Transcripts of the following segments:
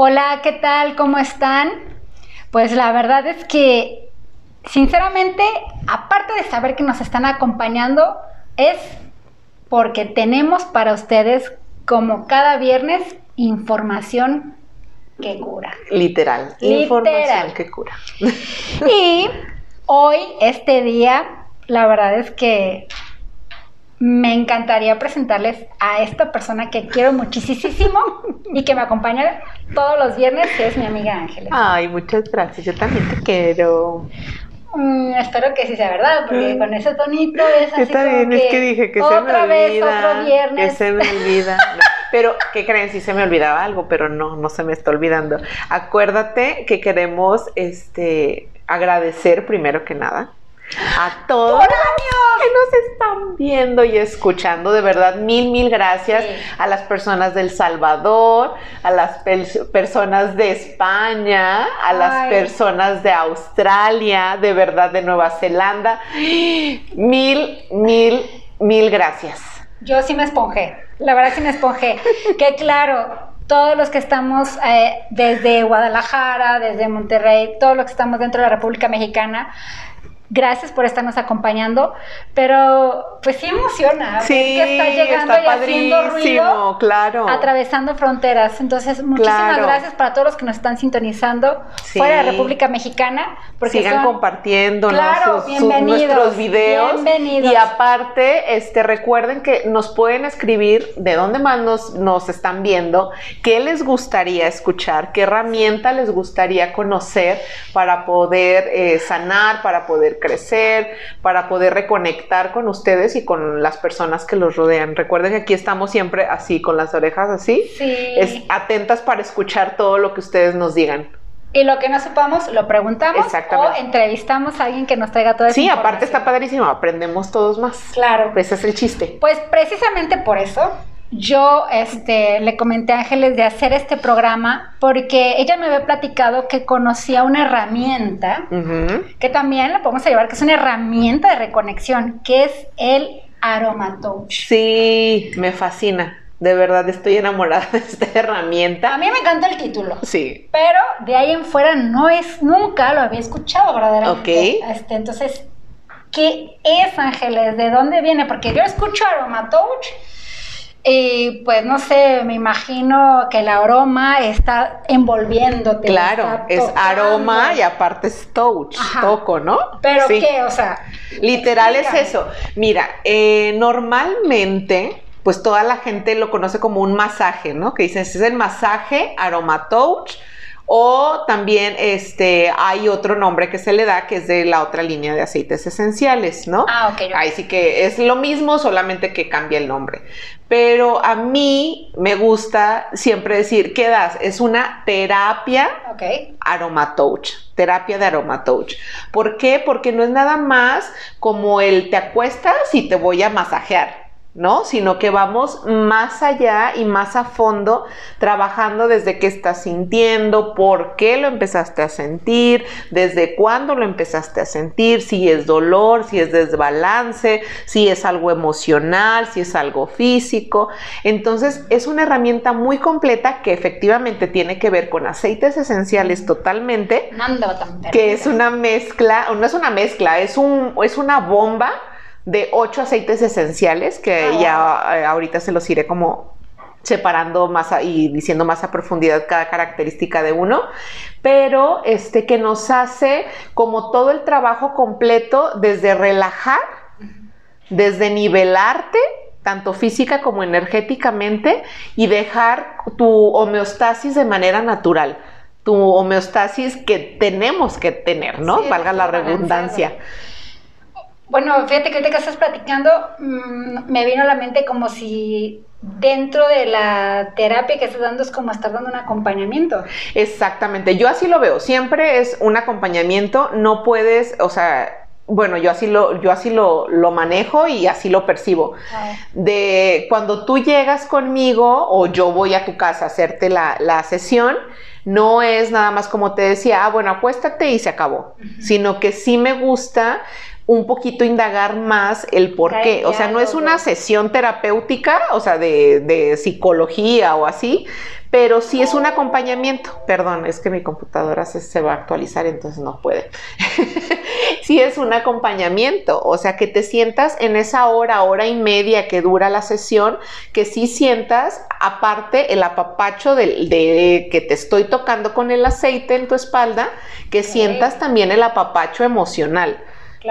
Hola, ¿qué tal? ¿Cómo están? Pues la verdad es que, sinceramente, aparte de saber que nos están acompañando, es porque tenemos para ustedes, como cada viernes, información que cura. Literal, Literal. información que cura. Y hoy, este día, la verdad es que me encantaría presentarles a esta persona que quiero muchísimo y que me acompaña todos los viernes, que es mi amiga Ángeles. Ay, muchas gracias, yo también te quiero. Mm, espero que sí sea verdad, porque Mm. con ese tonito es así Está como bien, es que dije que se me otra olvida. vez, otro viernes. Que se me olvida. No, Pero, ¿qué creen? Sí se me olvidaba algo, pero no, no se me está olvidando. Acuérdate que queremos este, agradecer primero que nada a todos ¡Por que nos están viendo y escuchando. De verdad, mil, mil gracias Sí. a las personas del Salvador, a las personas de España, a las personas de Australia, de verdad, de Nueva Zelanda. Mil, mil, mil gracias. Yo sí me esponjé, la verdad sí me esponjé. que claro, todos los que estamos eh, desde Guadalajara, desde Monterrey, todos los que estamos dentro de la República Mexicana, gracias por estarnos acompañando, pero pues sí emociona Sí, que está llegando está y haciendo ruido. claro. Atravesando fronteras. Entonces, muchísimas Claro. gracias para todos los que nos están sintonizando Sí. fuera de la República Mexicana. Porque Sigan son- compartiendo Claro, sus- sus- bienvenidos, nuestros videos. bienvenidos. Y aparte, este, recuerden que nos pueden escribir de dónde más nos, nos están viendo, qué les gustaría escuchar, qué herramienta les gustaría conocer para poder eh, sanar, para poder crecer, para poder reconectar con ustedes y con las personas que los rodean. Recuerden que aquí estamos siempre así, con las orejas así, Sí. es, atentas para escuchar todo lo que ustedes nos digan. Y lo que no sepamos, lo preguntamos o entrevistamos a alguien que nos traiga toda esa Sí, aparte está padrísimo, aprendemos todos más. Claro. Ese es el chiste. Pues precisamente por eso yo este, le comenté a Ángeles de hacer este programa porque ella me había platicado que conocía una herramienta que también la podemos llevar, que es una herramienta de reconexión, que es el aromatouch. Sí, me fascina. De verdad estoy enamorada de esta A herramienta. mí me encanta el título. Sí. Pero de ahí en fuera no es, nunca lo había escuchado verdaderamente. Ok. Este, entonces, ¿qué es Ángeles? ¿De dónde viene? Porque yo escucho aromatouch y pues no sé, me imagino que el aroma está envolviéndote. Claro, está es aroma y aparte es touch, Ajá. toco, ¿no? Pero Sí. qué, o sea, Literal es eso. Mira, eh, normalmente, pues toda la gente lo conoce como un masaje, ¿no? Que dicen, "Este es el masaje aromatouch. O también este, hay otro nombre que se le da que es de la otra línea de aceites esenciales, ¿no? Ah, ok. Ahí sí que es lo mismo, solamente que cambia el nombre. Pero a mí me gusta siempre decir, ¿qué das? Es una terapia Ok. aromatouch, terapia de aromatouch. ¿Por qué? Porque no es nada más como el te acuestas y te voy a masajear. ¿No? Sino que vamos más allá y más a fondo, trabajando desde qué estás sintiendo, por qué lo empezaste a sentir, desde cuándo lo empezaste a sentir, si es dolor, si es desbalance, si es algo emocional, si es algo físico. Entonces, es una herramienta muy completa que efectivamente tiene que ver con aceites esenciales totalmente, que es una mezcla, no es una mezcla, es, un, es una bomba de ocho aceites esenciales que Ah, ya eh, ahorita se los iré como separando más a- y diciendo más a profundidad cada característica de uno, pero este que nos hace como todo el trabajo completo desde relajar, desde nivelarte tanto física como energéticamente y dejar tu homeostasis de manera natural, tu homeostasis que tenemos que tener, ¿no? Sí, Valga la redundancia. Bueno, fíjate que ahorita que estás platicando, mm, me vino a la mente como si dentro de la terapia que estás dando es como estar dando un acompañamiento. Exactamente, yo así lo veo, siempre es un acompañamiento, no puedes, o sea, bueno, yo así lo, yo así lo, lo manejo y así lo percibo. De cuando tú llegas conmigo o yo voy a tu casa a hacerte la, la sesión, no es nada más como te decía, ah, bueno, acuéstate y se acabó, sino que sí me gusta un poquito indagar más el por qué. O sea, no es una sesión terapéutica, o sea, de, de psicología o así, pero sí es un acompañamiento. Perdón, es que mi computadora se, va a actualizar, entonces no puede. sí es un acompañamiento, o sea, que te sientas en esa hora, hora y media que dura la sesión, que sí sientas aparte el apapacho de, que te estoy tocando con el aceite en tu espalda, que sientas también el apapacho emocional.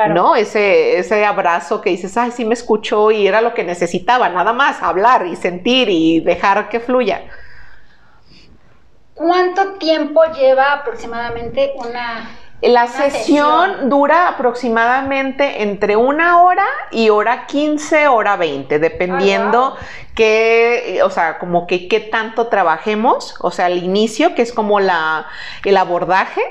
¿No? Ese, ese abrazo que dices, ay, sí me escuchó y era lo que necesitaba, nada más, hablar y sentir y dejar que fluya. ¿Cuánto tiempo lleva aproximadamente una... La sesión, dura aproximadamente entre una hora y hora 15, hora 20, dependiendo qué, o sea, como que qué tanto trabajemos, o sea, al inicio, que es como la, el abordaje,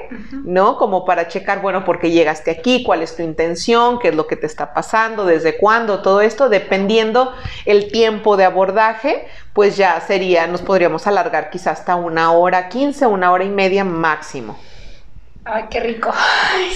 ¿no? Como para checar, bueno, por qué llegaste aquí, cuál es tu intención, qué es lo que te está pasando, desde cuándo, todo esto, dependiendo el tiempo de abordaje, pues ya sería, nos podríamos alargar quizás hasta una hora quince, una hora y media máximo. Ay, qué rico.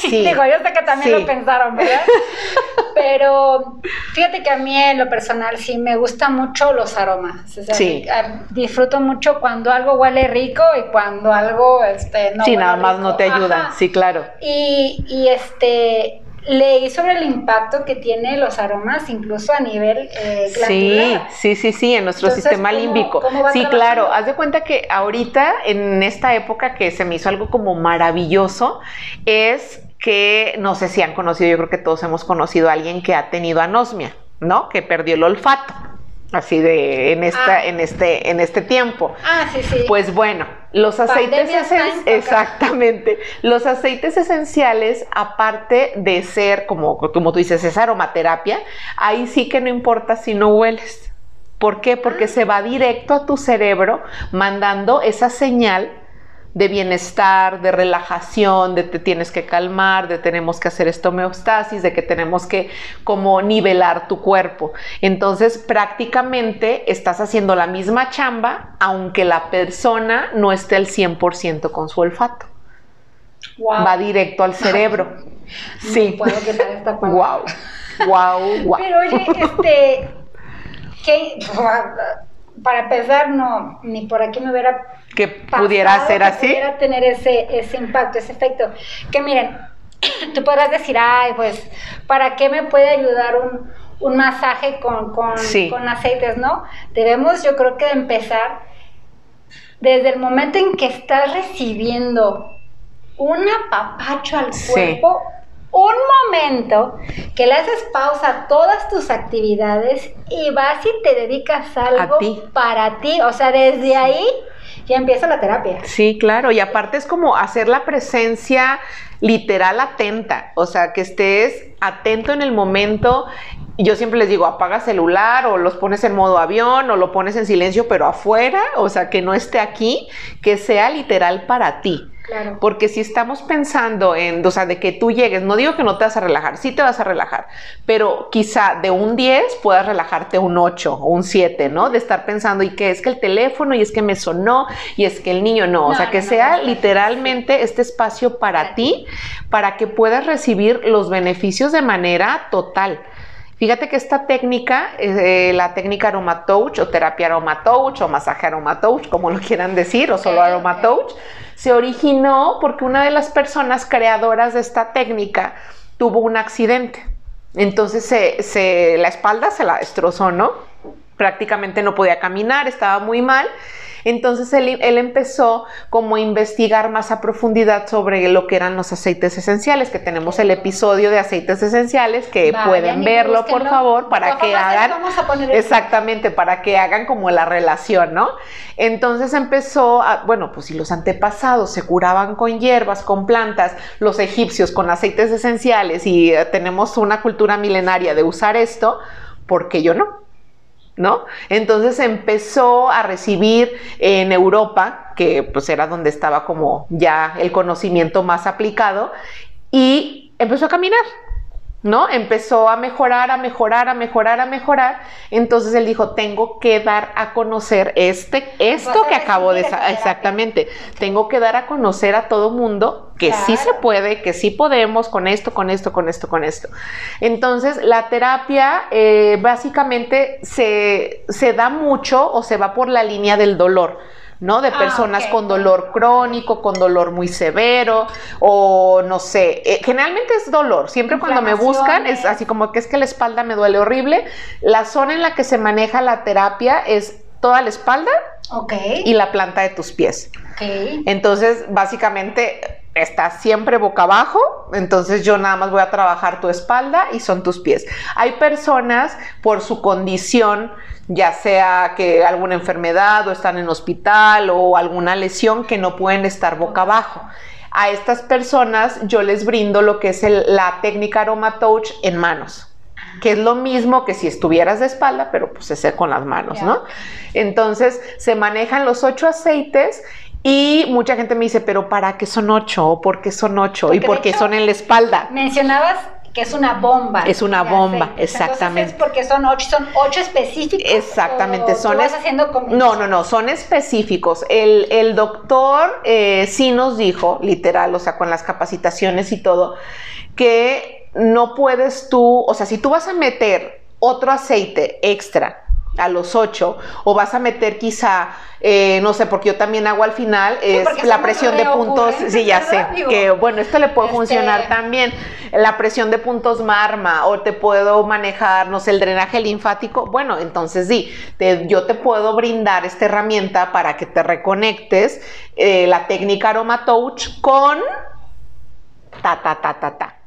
Sí. Digo, yo sé que también lo pensaron, ¿verdad? Pero fíjate que a mí en lo personal sí me gustan mucho los aromas. sí. disfruto mucho cuando algo huele rico y cuando algo este, no Sí, nada más no te ayuda. Sí, claro. Y, y este leí sobre el impacto que tiene los aromas incluso a nivel eh, Sí, sí, sí, sí, en nuestro sistema límbico. sí, claro, haz de cuenta que ahorita, en esta época que se me hizo algo como maravilloso, es que, no sé si han conocido, yo creo que todos hemos conocido a alguien que ha tenido anosmia, ¿no? Que perdió el olfato así de en esta ah. en este en este tiempo. Ah, sí, sí. Pues bueno, los aceites esenciales exactamente, los aceites esenciales aparte de ser como como tú dices, es aromaterapia, ahí sí que no importa si no hueles. ¿Por qué? Porque ah. se va directo a tu cerebro mandando esa señal de bienestar, de relajación, de te tienes que calmar, de tenemos que hacer esto homeostasis, de que tenemos que como nivelar tu cuerpo. Entonces prácticamente estás haciendo la misma chamba aunque la persona no esté al 100% con su olfato. Va directo al cerebro. sí. puedo quitar esta wow. wow, wow. Pero oye, este, ¿qué? para empezar, no, ni por aquí me hubiera que pudiera ser así. Pudiera tener ese, ese impacto, ese efecto. Que miren, tú podrás decir, ay, pues, ¿para qué me puede ayudar un, un masaje con, con, con, aceites, no? Debemos, yo creo que empezar desde el momento en que estás recibiendo un apapacho al cuerpo, un momento que le haces pausa a todas tus actividades y vas y te dedicas algo para ti. O sea, desde ahí ya empieza la terapia. Sí, claro. Y aparte es como hacer la presencia literal atenta. O sea, que estés atento en el momento. Yo siempre les digo, apaga celular o los pones en modo avión o lo pones en silencio, pero afuera. O sea, que no esté aquí, que sea literal para ti. Porque si estamos pensando en, o sea, de que tú llegues, no digo que no te vas a relajar, sí te vas a relajar, pero quizá de un 10 puedas relajarte un 8 o un 7, ¿no? De estar pensando, y que es que el teléfono, y es que me sonó, y es que el niño no. o sea, que sea literalmente este espacio para ti, para que puedas recibir los beneficios de manera total. Fíjate que esta técnica, eh, la técnica aromatouch o terapia aromatouch o masaje aromatouch, como lo quieran decir, o solo aromatouch, se originó porque una de las personas creadoras de esta técnica tuvo un accidente. Entonces se, la espalda se la destrozó, ¿no? Prácticamente no podía caminar, estaba muy mal entonces él, empezó como a investigar más a profundidad sobre lo que eran los aceites esenciales, que tenemos el episodio de aceites esenciales, que pueden verlo por favor para que hagan, exactamente, para que hagan como la relación, ¿no? Entonces empezó, a, bueno, pues si los antepasados se curaban con hierbas, con plantas, los egipcios con aceites esenciales y eh, tenemos una cultura milenaria de usar esto, ¿por qué yo no? ¿No? Entonces empezó a recibir en Europa, que pues era donde estaba como ya el conocimiento más aplicado, y empezó a caminar. ¿No? Empezó a mejorar, a mejorar, a mejorar, a mejorar. Entonces él dijo, tengo que dar a conocer este, esto que acabo de... Exactamente, tengo que dar a conocer a todo mundo que sí se puede, que sí podemos con esto, con esto, con esto, con esto. Entonces, la terapia eh, básicamente se, se da mucho o se va por la línea del dolor. ¿No? De ah, personas con dolor crónico, con dolor muy severo, o no sé, eh, generalmente es dolor. Siempre cuando me buscan es así como que es que la espalda me duele horrible. La zona en la que se maneja la terapia es toda la espalda y la planta de tus pies. Entonces, básicamente estás siempre boca abajo, entonces yo nada más voy a trabajar tu espalda y son tus pies. Hay personas por su condición ya sea que alguna enfermedad o están en hospital o alguna lesión que no pueden estar boca abajo. A estas personas yo les brindo lo que es la técnica Aroma Touch en manos, que es lo mismo que si estuvieras de espalda, pero pues se con las manos, ¿no? Entonces se manejan los ocho aceites y mucha gente me dice, pero ¿para qué son ocho? ¿O por qué son ocho? ¿Y por qué son en la espalda? Mencionabas que es una bomba. Es una bomba, exactamente. es porque son ocho, son ocho específicos. Exactamente, son. Vas haciendo no, no, no, son específicos. El, doctor eh, sí nos dijo, literal, o sea, con las capacitaciones y todo, que no puedes tú, o sea, si tú vas a meter otro aceite extra a los ocho, o vas a meter quizá, eh, no sé, porque yo también hago al final, es la presión de puntos, sí, ya sé, que bueno, esto le puede este funcionar también, la presión de puntos marma, o te puedo manejar, no sé, el drenaje linfático, bueno, entonces sí, yo te puedo brindar esta herramienta para que te reconectes, eh, la técnica Aroma Touch con ta, ta, ta, ta, ta.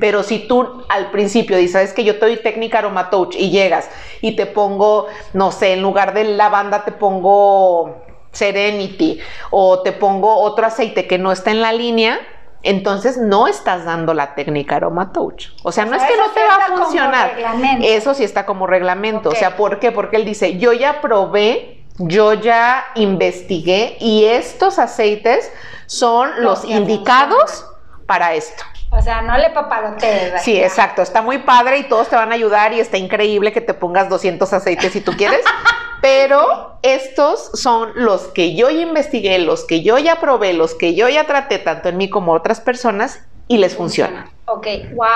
Pero si tú al principio dices, sabes que yo te doy técnica aroma touch y llegas y te pongo, no sé, en lugar de lavanda te pongo Serenity o te pongo otro aceite que no está en la línea, entonces no estás dando la técnica aroma touch. O sea, no es que no te va a funcionar. Eso sí está como reglamento. O sea, ¿por qué? Porque él dice, yo ya probé, yo ya investigué y estos aceites son los indicados para esto. O sea, no le papalotees. Sí, exacto. Está muy padre y todos te van a ayudar y está increíble que te pongas 200 aceites si tú quieres. pero estos son los que yo ya investigué, los que yo ya probé, los que yo ya traté tanto en mí como otras personas y les funciona. Ok, wow.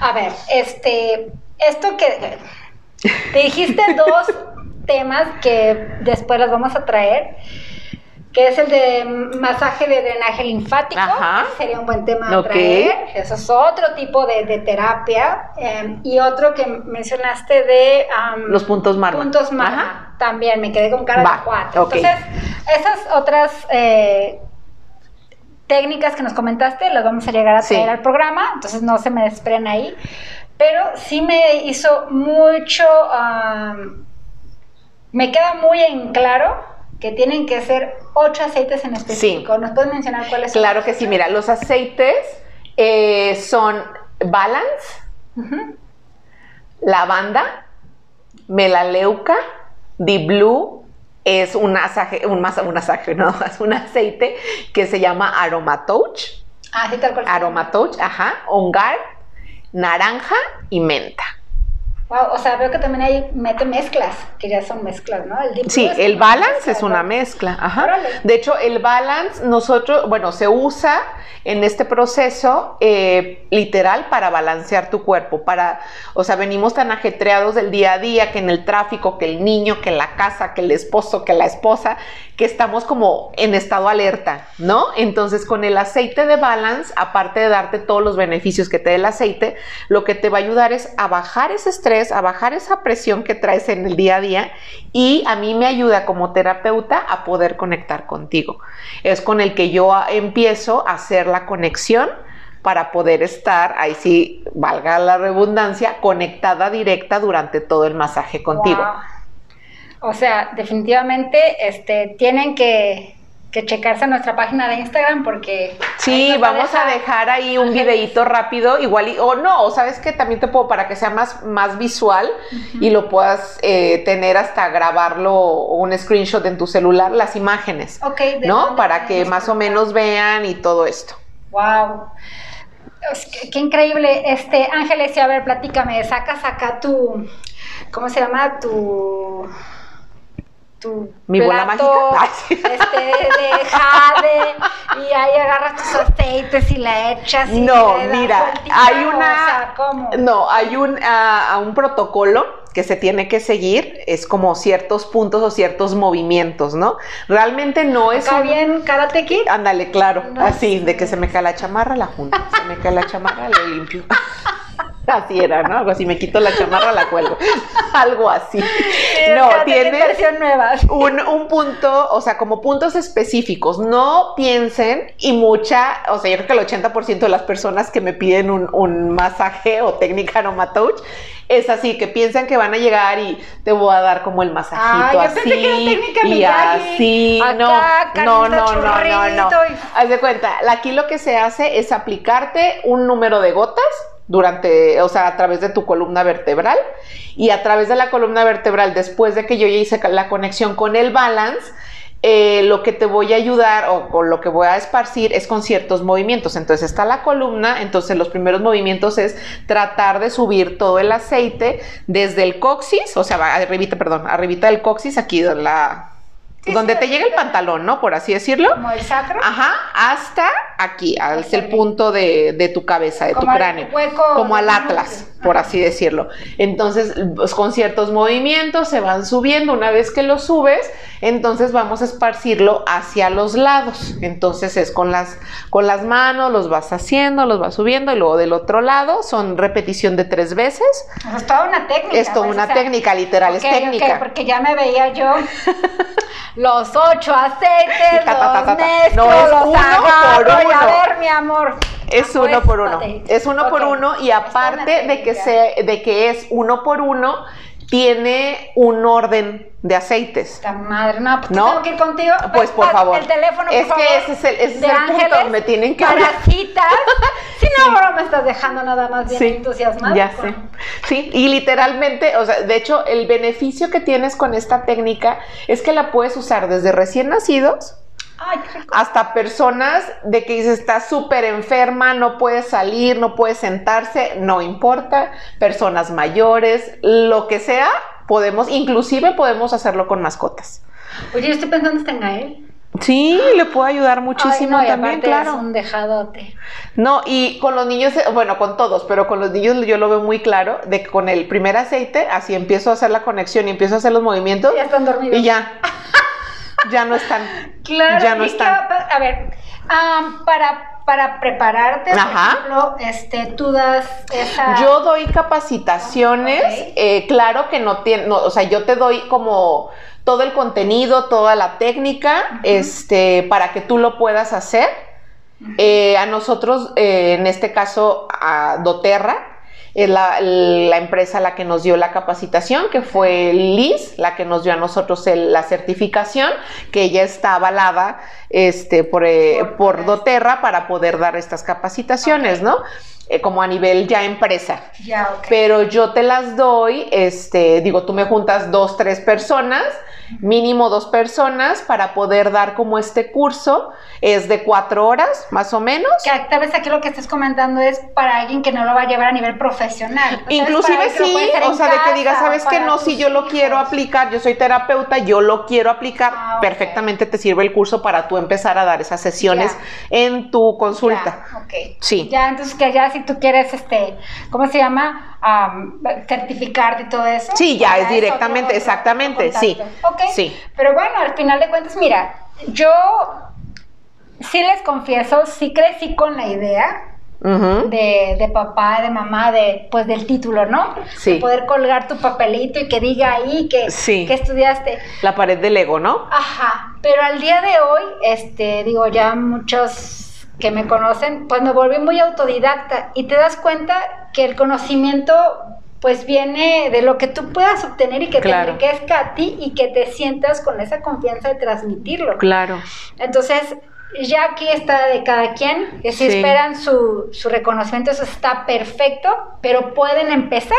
A ver, este, esto que te dijiste dos temas que después las vamos a traer que es el de masaje de drenaje linfático. sería un buen tema a traer. Eso es otro tipo de, terapia. Em, y otro que mencionaste de... Los puntos marma. Puntos marma. También me quedé con cara de cuatro. Entonces, esas otras... Eh, técnicas que nos comentaste las vamos a llegar a traer al programa, entonces no se me despren ahí, pero sí me hizo mucho, me queda muy en claro que tienen que ser ocho aceites en específico. ¿Nos puedes mencionar cuáles son? Claro que sí, mira, los aceites eh, son Balance, Lavanda, Melaleuca, Deep Blue, es un asaje, un, un asaje, no, es un aceite que se llama Aromatouch. Ah, sí, tal cual. Aromatouch, ajá, Ongar, naranja y menta. Wow, o sea, veo que también hay mete mezclas, que ya son mezclas, ¿no? El sí, el balance es una mezcla, ajá. De hecho, el balance nosotros, bueno, se usa en este proceso eh, literal para balancear tu cuerpo, para, o sea, venimos tan ajetreados del día a día que en el tráfico, que el niño, que la casa, que el esposo, que la esposa, que estamos como en estado alerta, ¿no? Entonces, con el aceite de balance, aparte de darte todos los beneficios que te da el aceite, lo que te va a ayudar es a bajar ese estrés, a bajar esa presión que traes en el día a día y a mí me ayuda como terapeuta a poder conectar contigo. Es con el que yo empiezo a hacer la conexión para poder estar, ahí sí, valga la redundancia, conectada directa durante todo el masaje contigo. O sea, definitivamente este, tienen que, checarse nuestra página de Instagram porque... Sí, vamos a dejar, ahí un videíto rápido, igual, o no, o sabes que también te puedo, para que sea más, más visual y lo puedas eh, tener hasta grabarlo o un screenshot en tu celular, las imágenes. Ok. ¿No? Para que más o menos vean y todo esto. Wow. Que- Qué increíble. Este, Ángeles, y a ver, platícame, sacas acá tu, ¿cómo se llama? Tu, tu ¿Mi bola mágica? Este, de jade, y ahí agarras tus aceites y la echas. y No, le mira, hay o una, sea, ¿cómo? no, hay un, a un protocolo que se tiene que seguir, es como ciertos puntos o ciertos movimientos, ¿no? Realmente no es un- bien Karate Kid. Ándale, claro, No así, de que se me cae la chamarra, la junto, se me cae la chamarra, la limpio. Así era, ¿no? Algo así, me quito la chamarra, la cuelgo. Algo así. No, Karate Kid tiene versión nueva. un, un punto, o sea, como puntos específicos. No piensen, y mucha, o sea, yo creo que el 80% de las personas que me piden un, un masaje o técnica aroma touch es así, que piensan que van a llegar y te voy a dar como el masajito Ah, yo así. pensé que era técnica y así, Acá, no, no, no, no, no, no. Haz de cuenta, aquí lo que se hace es aplicarte un número de gotas durante, o sea, a través de tu columna vertebral y a través de la columna vertebral, después de que yo ya hice la conexión con el balance, eh, lo que te voy a ayudar o con lo que voy a esparcir es con ciertos movimientos. Entonces está la columna, entonces los primeros movimientos es tratar de subir todo el aceite desde el coxis, o sea, arribita, perdón, arribita del coxis, aquí de la... Sí, donde sí, te llega el pantalón, ¿no? Por así decirlo. Como el sacro. Ajá, hasta aquí, Hasta el punto de, de tu cabeza, de tu Como al cráneo. hueco como al atlas, por así decirlo. Entonces, pues, con ciertos movimientos se van subiendo. Una vez que lo subes, entonces vamos a esparcirlo hacia los lados. Entonces es con las, con las manos, los vas haciendo, los vas subiendo, y luego del otro lado son repetición de tres veces. Es toda una técnica. Es toda pues, una o sea, técnica, literal, es técnica. porque ya me veía yo los ocho aceites, Ta, ta, ta, ta, los mezclo, No, es los uno agarro, por y a ver, mi amor. Es uno por uno. Es uno por uno y aparte de que, se, de que es uno por uno, tiene un orden de aceites. Esta madre, no, pues ¿No? tengo que ir contigo. Pues, por Haz favor. El teléfono, por Es que favor, ese es el- ese es el punto Ángeles donde tienen que hablar. citas. Si no, ahora me estás dejando nada más bien entusiasmado. ya con- sé. Sí, y literalmente, o sea, de hecho, el beneficio que tienes con esta técnica es que la puedes usar desde recién nacidos Ay, qué rico. hasta personas de que dice está súper enferma, no puede salir, no puede sentarse, no importa, personas mayores, lo que sea, podemos, inclusive podemos hacerlo con mascotas. Oye, yo estoy pensando hasta en Gael. Sí, le puede ayudar muchísimo Ay, no, y también, claro. Es un dejadote. No, y con los niños, eh, bueno, con todos, pero con los niños yo lo veo muy claro, de que con el primer aceite, así empiezo a hacer la conexión y empiezo a hacer los movimientos Ya están dormidos. y ya, ya no están. Claro, ya no están. que, a ver, para, para prepararte, por ejemplo, este, tú das esa... Yo doy capacitaciones, eh, claro que no tiene, no, o sea, yo te doy como todo el contenido, toda la técnica, este, para que tú lo puedas hacer. Eh, a nosotros, eh, en este caso, a doTERRA, es la, la empresa la que nos dio la capacitación, que fue Liz, la que nos dio a nosotros el- la certificación, que ella está avalada este, por, eh, Por- doTERRA para poder dar estas capacitaciones. ¿no? Eh, como a nivel ya empresa. Ya. Pero yo te las doy, este, digo, tú me juntas dos, tres personas, mínimo dos personas para poder dar como este curso. Es de cuatro horas, más o menos. Que tal vez aquí lo que estás comentando es para alguien que no lo va a llevar a nivel profesional. Inclusive sí, o sea, de que digas, sabes que no, si yo lo hijos. quiero aplicar, yo soy terapeuta, yo lo quiero aplicar, Ah, perfectamente te sirve el curso para tú empezar a dar esas sesiones en tu consulta. Ya, ok. Sí. Ya, entonces que ya si tú quieres, este, ¿cómo se llama? Am, certificarte y todo eso. Sí, ya es directamente, otro exactamente, sí. Ok. Sí. Pero bueno, al final de cuentas, mira, yo sí les confieso, sí crecí con la idea de, de papá, de mamá, de pues del título, ¿no? Sí. De poder colgar tu papelito y que diga ahí que, Sí. que estudiaste. La pared del ego, ¿no? Ajá, pero al día de hoy, este, digo, ya muchos que me conocen, pues me volví muy autodidacta y te das cuenta que el conocimiento pues viene de lo que tú puedas obtener y que Claro. te enriquezca a ti y que te sientas con esa confianza de transmitirlo. Claro. Entonces, ya aquí está de cada quien, que si Sí. esperan su, su reconocimiento, eso está perfecto, pero pueden empezar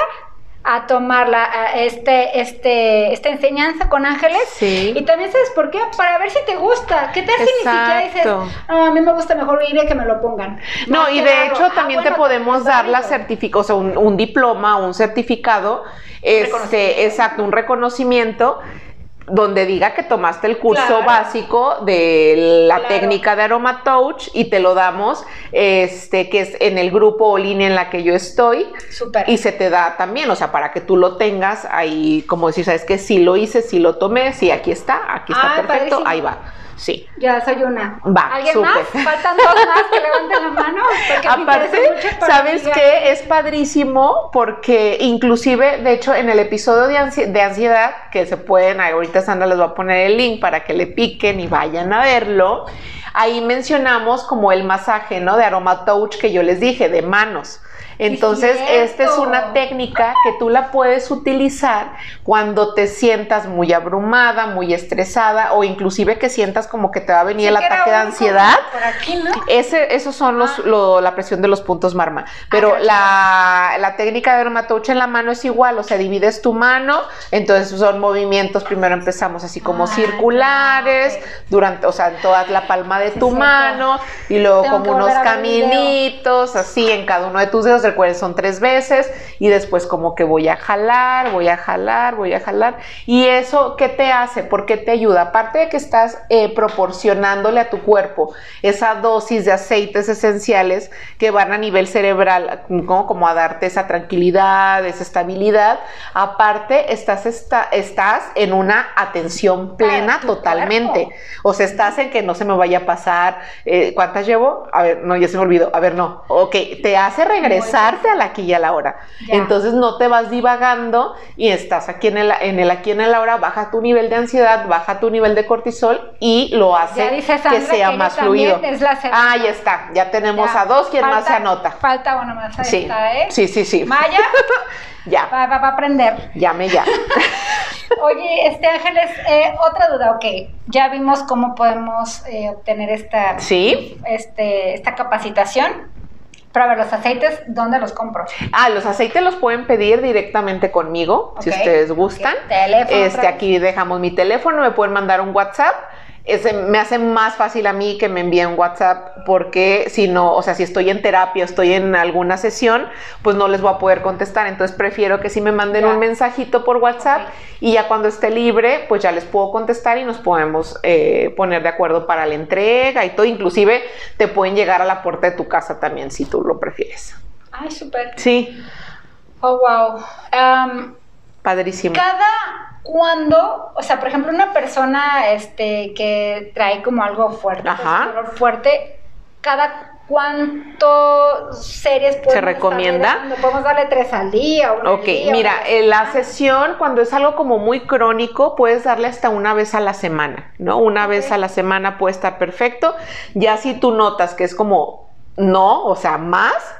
a tomar la, a este, este, esta enseñanza con ángeles. Sí. Y también sabes por qué, para ver si te gusta. ¿Qué tal si ni siquiera dices. "No, a mí me gusta mejor ir a que me lo pongan? No, y de hecho Ah, también bueno, te podemos dar la certificación, o sea, un, un diploma, un certificado, este, reconocimiento. exacto, un reconocimiento donde diga que tomaste el curso Claro. básico de la Claro. técnica de Aroma Touch y te lo damos, este, que es en el grupo o línea en la que yo estoy. Súper. Y se te da también, o sea, para que tú lo tengas ahí, como decir, sabes que sí lo hice, sí lo tomé, sí, aquí está, aquí está Ah, perfecto, padrísimo. ahí va. Sí. Ya soy una. Va, ¿Alguien más? Faltan dos más que levanten la mano. Aparte, ¿sabes qué? Es padrísimo porque inclusive, de hecho, en el episodio de, ansi- de ansiedad, que se pueden, ahorita Sandra les va a poner el link para que le piquen y vayan a verlo, ahí mencionamos como el masaje, ¿no? De Aroma Touch que yo les dije, de manos. Entonces, esta es una técnica que tú la puedes utilizar cuando te sientas muy abrumada, muy estresada o inclusive que sientas como que te va a venir Sí, el ataque de ansiedad. Por aquí, ¿no? Ese, esos son los, Ah. lo- la presión de los puntos marma. Pero Ah, la, la técnica de Aroma-Touch en la mano es igual, o sea, divides tu mano, entonces son movimientos, primero empezamos así como Ah, circulares, durante, o sea, en toda la palma de tu mano, y luego como unos caminitos, así en cada uno de tus dedos, recuerden, son tres veces, y después como que voy a jalar, voy a jalar, voy a jalar, y eso, ¿qué te hace? ¿Por qué te ayuda? Aparte de que estás eh, proporcionándole a tu cuerpo esa dosis de aceites esenciales que van a nivel cerebral, ¿no? como a darte esa tranquilidad, esa estabilidad, aparte estás, esta- estás en una atención plena totalmente. cuerpo. O sea, estás en que no se me vaya a pasar. eh, ¿Cuántas llevo? A ver, no, ya se me olvidó. A ver, no. Ok, te hace regresarte a la aquí y a la hora. Ya. Entonces no te vas divagando y estás aquí en el, en el aquí en el ahora, baja tu nivel de ansiedad, baja tu nivel de cortisol y lo hace Ya dice que sea que más fluido. es la segunda. Ah, ya está. Ya tenemos Ya. a dos. ¿Quién más se anota? Falta una más. Ahí Sí, está, ¿eh? sí, sí, sí. Maya Ya, va, va- va a aprender. llame ya. Oye, este Ángeles, eh, otra duda, ok. Ya vimos cómo podemos eh, obtener esta, ¿Sí? este, esta capacitación. Pero a ver, los aceites, ¿dónde los compro? Ah, los aceites los pueden pedir directamente conmigo, si ustedes gustan. Teléfono Este, aquí dejamos mi teléfono, me pueden mandar un WhatsApp. Me hace más fácil a mí que me envíen WhatsApp porque si no, o sea, si estoy en terapia, estoy en alguna sesión, pues no les voy a poder contestar. Entonces prefiero que si me manden Ya. un mensajito por WhatsApp y ya cuando esté libre, pues ya les puedo contestar y nos podemos eh, poner de acuerdo para la entrega y todo. Inclusive te pueden llegar a la puerta de tu casa también si tú lo prefieres. Ay, súper. Sí, Oh, wow. Padrísimo. cada cuando, o sea, por ejemplo, una persona este, que trae como algo fuerte, pues, dolor fuerte, cada cuánto series podemos estarle recomienda? podemos darle tres al día, una Ok, al día, mira, una la semana? sesión, cuando es algo como muy crónico, puedes darle hasta una vez a la semana, ¿no? Una vez a la semana puede estar perfecto. Ya si tú notas que es como no, o sea, más,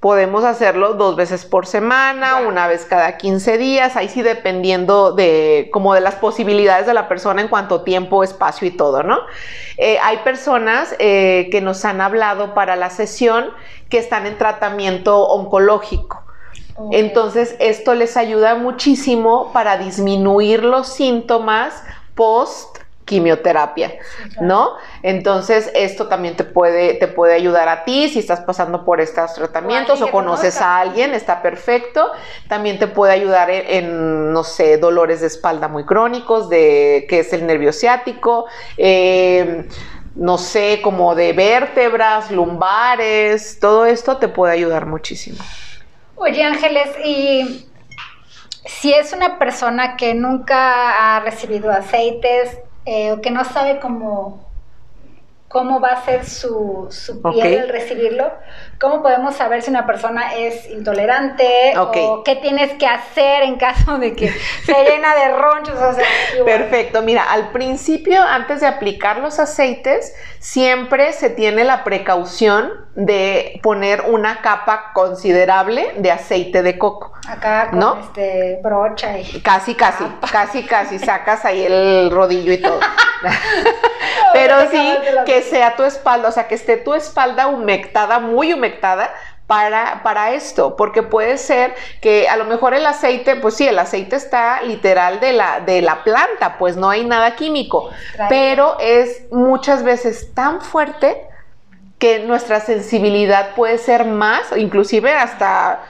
podemos hacerlo dos veces por semana, una vez cada 15 días, ahí sí dependiendo de como de las posibilidades de la persona en cuanto a tiempo, espacio y todo, ¿no? Eh, hay personas eh, que nos han hablado para la sesión que están en tratamiento oncológico. Entonces, esto les ayuda muchísimo para disminuir los síntomas post quimioterapia. ¿no? Entonces, esto también te puede, te puede ayudar a ti si estás pasando por estos tratamientos o conoces conozca. a alguien, está perfecto. También te puede ayudar en, en, no sé, dolores de espalda muy crónicos, de que es el nervio ciático, eh, no sé, como de vértebras, lumbares, todo esto te puede ayudar muchísimo. Oye, Ángeles, y si es una persona que nunca ha recibido aceites eh, o que no sabe cómo, cómo va a ser su, su piel Ok. al recibirlo, ¿cómo podemos saber si una persona es intolerante Ok. o qué tienes que hacer en caso de que se llena de ronchos? O sea. Perfecto, mira, al principio, antes de aplicar los aceites, siempre se tiene la precaución de poner una capa considerable de aceite de coco. Acá con ¿No? este brocha y... Casi, casi, casi, casi, sacas ahí el rodillo y todo. Pero sí que sea tu espalda, o sea, que esté tu espalda humectada, muy humectada, para, para esto, porque puede ser que a lo mejor el aceite, pues sí, el aceite está literal de la, de la planta, pues no hay nada químico, pero es muchas veces tan fuerte que nuestra sensibilidad puede ser más, inclusive hasta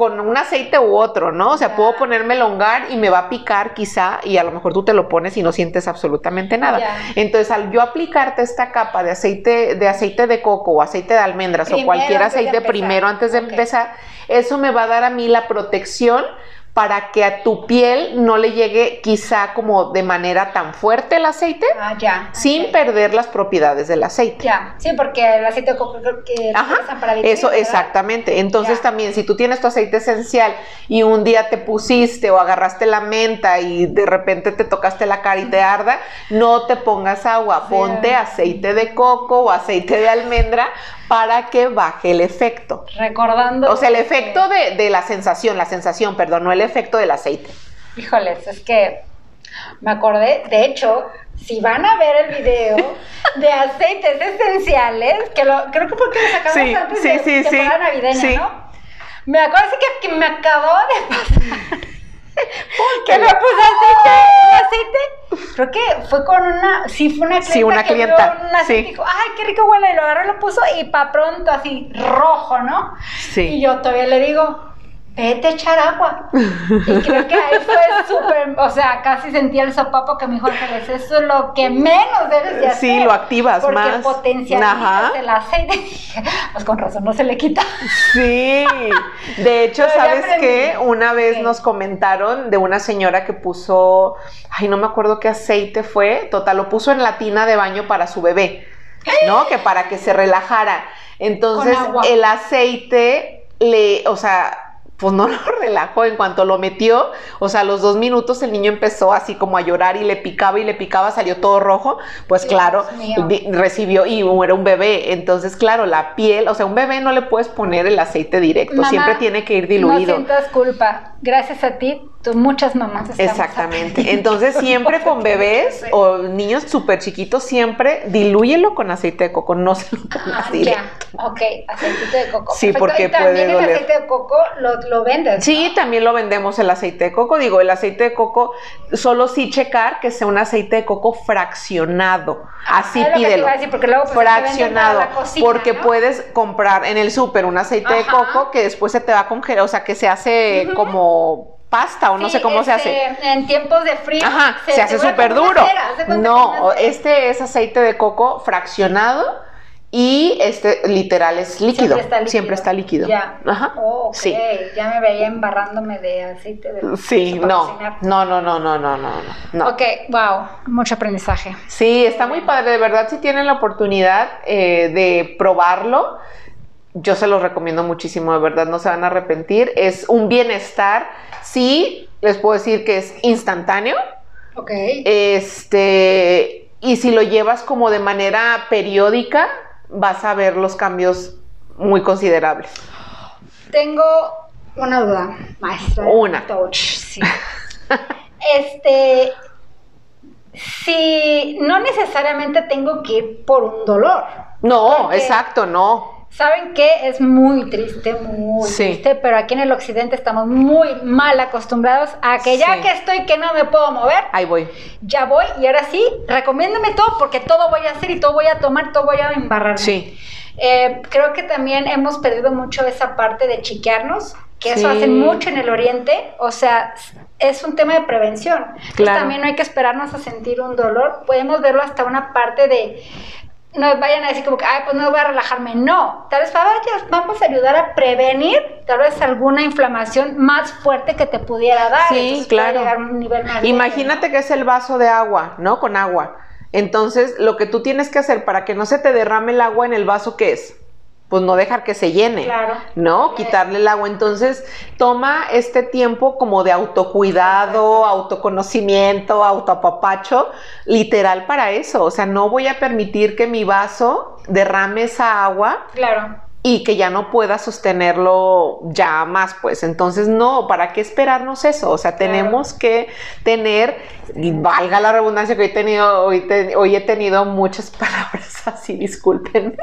con un aceite u otro, ¿no? O sea, puedo ponerme longar y me va a picar quizá y a lo mejor tú te lo pones y no sientes absolutamente nada. Entonces, al yo aplicarte esta capa de aceite de aceite de coco o aceite de almendras o cualquier aceite primero antes de empezar, eso me va a dar a mí la protección para que a tu piel no le llegue quizá como de manera tan fuerte el aceite, ah, ya, sin perder las propiedades del aceite. Ya, sí, porque el aceite de coco creo que Ajá, para eso exactamente. Entonces también si tú tienes tu aceite esencial y un día te pusiste o agarraste la menta y de repente te tocaste la cara y te arda, no te pongas agua, ponte aceite de coco o aceite de almendra para que baje el efecto. Recordando. O sea, el efecto de, la sensación, la sensación, perdón, no el efecto del aceite. Híjoles, es que me acordé, de hecho, si van a ver el video de aceites esenciales, que lo, creo que porque lo sacamos antes de sí, temporada navideña, ¿no? Me acuerdo que, que me acabó de pasar que me puse aceite, aceite. Creo que fue con una, sí, fue una clienta. Sí, una clienta. Un sí. dijo, ay, qué rico huele. Y lo agarró y lo puso y pa' pronto así, rojo, ¿no? Sí. Y yo todavía le digo, vete a echar agua. Y creo que ahí fue súper, o sea, casi sentí el sopapo que me dijo Ángeles, eso es lo que menos debes de hacer. Sí, lo activas porque más. Porque potencializas el aceite. pues con razón no se le quita. Sí, de hecho, ¿sabes qué? Una vez nos comentaron de una señora que puso, ay, no me acuerdo qué aceite fue, total, lo puso en la tina de baño para su bebé, ¿no? Que para que se relajara. Entonces, el aceite le, o sea, pues no lo relajó en cuanto lo metió, o sea, a los dos minutos el niño empezó así como a llorar y le picaba y le picaba, salió todo rojo, pues claro, recibió y era un bebé, entonces claro, la piel, o sea, un bebé no le puedes poner el aceite directo, siempre tiene que ir diluido. No sientas culpa, gracias a ti muchas mamás Exactamente. Entonces, siempre con bebés o niños súper chiquitos, siempre dilúyelo con aceite de coco, no se lo pongas ah, directo. Ok, aceite de coco. Sí, porque también el aceite de coco lo, lo vendes. Sí, también lo vendemos el aceite de coco. Digo, el aceite de coco, solo sí checar que sea un aceite de coco fraccionado. Ah, Así pídelo. porque luego, pues, fraccionado. porque puedes comprar en el súper un aceite de coco que después se te va a congelar, o sea, que se hace como pasta o no sé cómo se hace. Este, en tiempos de frío. Ajá, se, hace súper duro. no, este es aceite de coco fraccionado y este literal es líquido. Siempre está líquido. Ya. Ajá. Oh, sí. Ya me veía embarrándome de aceite de Sí, no. No, no, no, no, no, no, no. Ok, wow, mucho aprendizaje. Sí, está muy padre. De verdad, si tienen la oportunidad eh, de probarlo, yo se los recomiendo muchísimo, de verdad, no se van a arrepentir. Es un bienestar Sí, les puedo decir que es instantáneo. Ok. Este, y si lo llevas como de manera periódica, vas a ver los cambios muy considerables. Tengo una duda, maestra. Una. Sí. este, si no necesariamente tengo que ir por un dolor. No, exacto, no. ¿Saben qué? Es muy triste, muy triste, pero aquí en el occidente estamos muy mal acostumbrados a que ya que estoy que no me puedo mover, ahí voy. Ya voy y ahora sí, recomiéndame todo porque todo voy a hacer y todo voy a tomar, todo voy a embarrar. Sí. Eh, creo que también hemos perdido mucho esa parte de chiquearnos, que eso hacen mucho en el oriente, o sea, es un tema de prevención. Claro. también no hay que esperarnos a sentir un dolor, podemos verlo hasta una parte de no vayan a decir como que, ay, pues no voy a relajarme. No, tal vez vamos a ayudar a prevenir tal vez alguna inflamación más fuerte que te pudiera dar. Sí, claro. Imagínate que es el vaso de agua, ¿no? Con agua. Entonces, lo que tú tienes que hacer para que no se te derrame el agua en el vaso, ¿qué es? Pues no dejar que se llene, claro. ¿no? Quitarle el agua. Entonces, toma este tiempo como de autocuidado, autoconocimiento, autoapapacho, literal para eso. O sea, no voy a permitir que mi vaso derrame esa agua. Claro y que ya no pueda sostenerlo ya más, pues entonces no, ¿para qué esperarnos eso? O sea, tenemos que tener, y valga la redundancia que hoy he tenido, hoy, hoy he tenido muchas palabras así, discúlpenme.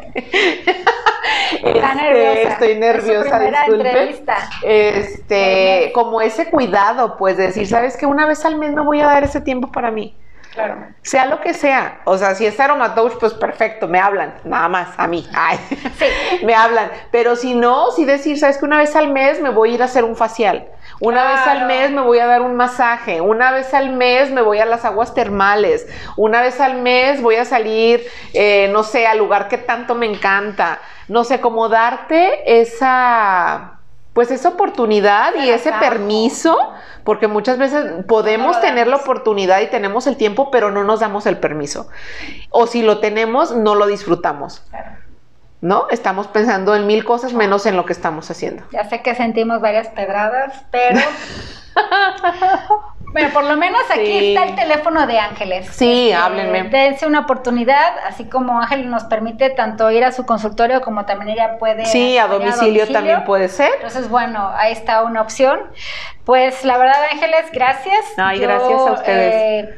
Está nerviosa. Estoy Es nerviosa, primera disculpe. entrevista. Este, como ese cuidado, pues de decir, ¿sabes que Una vez al mes me voy a dar ese tiempo para mí. Claro. Sea lo que sea. O sea, si es aromatouch, pues perfecto, me hablan, nada más, a mí. Ay, Sí. me hablan. Pero si no, si decir, ¿sabes que Una vez al mes me voy a ir a hacer un facial. Una vez al mes me voy a dar un masaje. Una vez al mes me voy a las aguas termales. Una vez al mes voy a salir, eh, no sé, al lugar que tanto me encanta. No sé, cómo darte esa pues esa oportunidad y ese permiso, porque muchas veces podemos tener la oportunidad y tenemos el tiempo, pero no nos damos el permiso. O si lo tenemos, no lo disfrutamos, Claro. ¿No? Estamos pensando en mil cosas menos en lo que estamos haciendo. Ya sé que sentimos varias pedradas, pero. Bueno, por lo menos aquí Sí. está el teléfono de Ángeles. Sí, Este, háblenme. Dense una oportunidad, así como Ángeles nos permite tanto ir a su consultorio como también ella puede. Sí, a acompañar domicilio también puede ser. Entonces, bueno, ahí está una opción. Pues la verdad, Ángeles, gracias. Ay, gracias a ustedes. eh,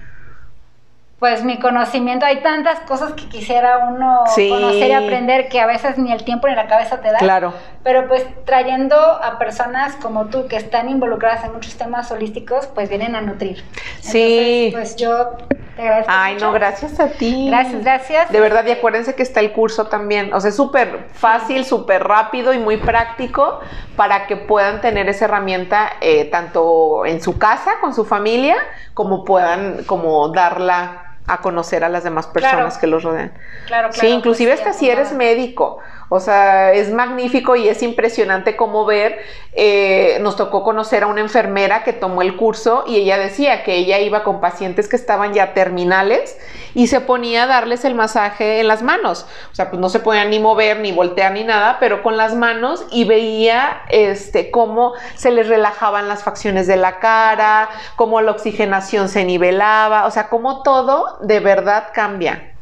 pues mi conocimiento, hay tantas cosas que quisiera uno Sí. conocer y aprender que a veces ni el tiempo ni la cabeza te da. Claro. Pero pues trayendo a personas como tú que están involucradas en muchos temas holísticos, pues vienen a nutrir. Sí. Entonces, pues yo te agradezco. Ay, mucho. no, gracias a ti. Gracias, gracias. De verdad, y acuérdense que está el curso también. O sea, es súper fácil, súper rápido y muy práctico para que puedan tener esa herramienta eh, tanto en su casa, con su familia, como puedan como darla a conocer a las demás personas Claro. que los rodean. Claro, claro. Sí, inclusive pues, hasta si eres médico. O sea, es magnífico y es impresionante cómo ver. eh, nos tocó conocer a una enfermera que tomó el curso y ella decía que ella iba con pacientes que estaban ya terminales y se ponía a darles el masaje en las manos. O sea, pues no se podían ni mover, ni voltear, ni nada, pero con las manos y veía este, cómo se les relajaban las facciones de la cara, cómo la oxigenación se nivelaba, o sea, cómo todo de verdad cambia.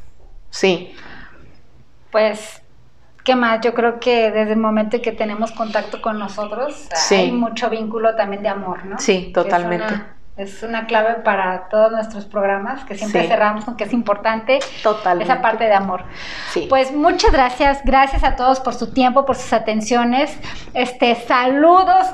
Sí. Pues, ¿qué más? Yo creo que desde el momento en que tenemos contacto con nosotros, Sí. hay mucho vínculo también de amor, ¿no? Sí, es totalmente. una- Es una, clave para todos nuestros programas, que siempre Sí. cerramos con que es importante Totalmente. esa parte de amor. Sí. Pues muchas gracias, gracias a todos por su tiempo, por sus atenciones. Este, saludos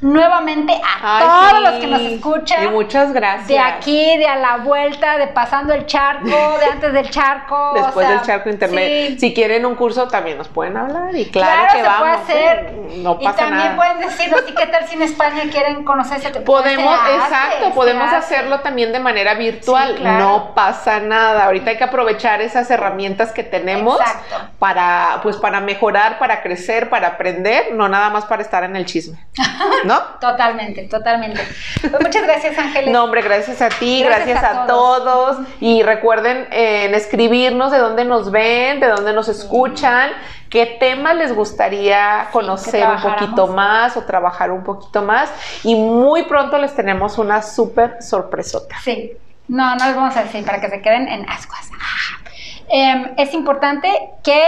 nuevamente a Ay, todos sí. los que nos escuchan. Y muchas gracias. De aquí, de a la vuelta, de pasando el charco, de antes del charco. o Después sea, del charco intermedio. sí. Si quieren un curso, también nos pueden hablar. Y claro, Claro, que se vamos. puede hacer. ¿eh? No y pasa también nada. pueden decirnos, ¿y qué tal si en España quieren conocer ese Podemos, hace, exacto, podemos hace. hacerlo también de manera virtual. Claro. No pasa nada. Ahorita hay que aprovechar esas herramientas que tenemos Exacto. para, pues, para mejorar, para crecer, para aprender, no nada más para estar en el chisme. ¿No? Totalmente, totalmente. Pues muchas gracias, Ángeles. No, hombre, gracias a ti, Gracias gracias, a a, todos. Y recuerden eh, escribirnos de dónde nos ven, de dónde nos escuchan, qué temas les gustaría conocer un poquito más o trabajar un poquito más. Y muy pronto les tenemos una súper sorpresota. Sí, no, no les vamos a decir para que se queden en ascuas. Ah. Em, es importante que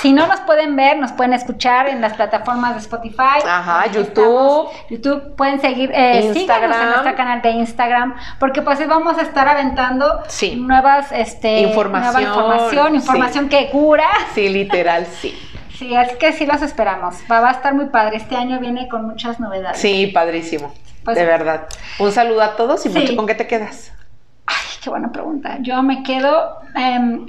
si no nos pueden ver, nos pueden escuchar en las plataformas de Spotify. Ajá, YouTube. estamos. YouTube pueden seguir, eh, síganos en nuestro canal de Instagram, porque pues vamos a estar aventando Sí. nuevas, este, Información, nueva información, sí. que cura. Sí, literal, sí. Sí, así que sí los esperamos. Va, va a estar muy padre. Este año viene con muchas novedades. Sí, padrísimo. Pues- de verdad. Un saludo a todos y Sí. mucho con qué te quedas. Ay, qué buena pregunta. Yo me quedo em,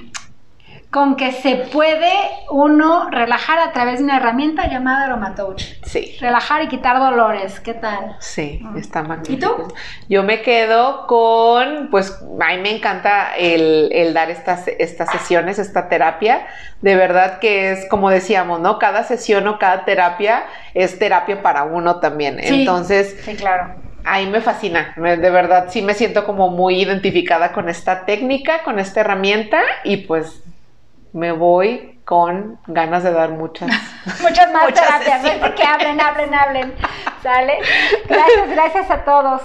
con que se puede uno relajar a través de una herramienta llamada Aromatouch. Sí. Relajar y quitar dolores. ¿Qué tal? Sí, Mm. está magnífico. ¿Y tú? Yo me quedo con, pues, a mí me encanta el, el dar estas, estas sesiones, esta terapia. De verdad que es, como decíamos, ¿no? Cada sesión o cada terapia es terapia para uno también. Sí. Entonces, Sí, claro. ahí me fascina. De verdad, sí me siento como muy identificada con esta técnica, con esta herramienta y pues me voy con ganas de dar muchas. Muchas más Muchas terapias. ¿ves? Que hablen, hablen, hablen. ¿Sale? Gracias, gracias a todos.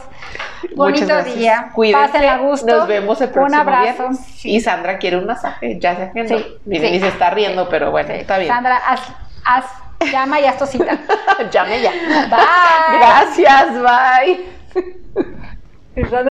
Bonito gracias. día. Cuídense. Pásenla a gusto. Nos vemos el próximo Un abrazo. viernes. Sí. Y Sandra quiere un masaje. Ya se agendó. Sí, Ni, sí. ni se está riendo, pero bueno, está bien. Sandra, haz, haz, llama y haz tu cita. Llame ya. Bye. Gracias, bye.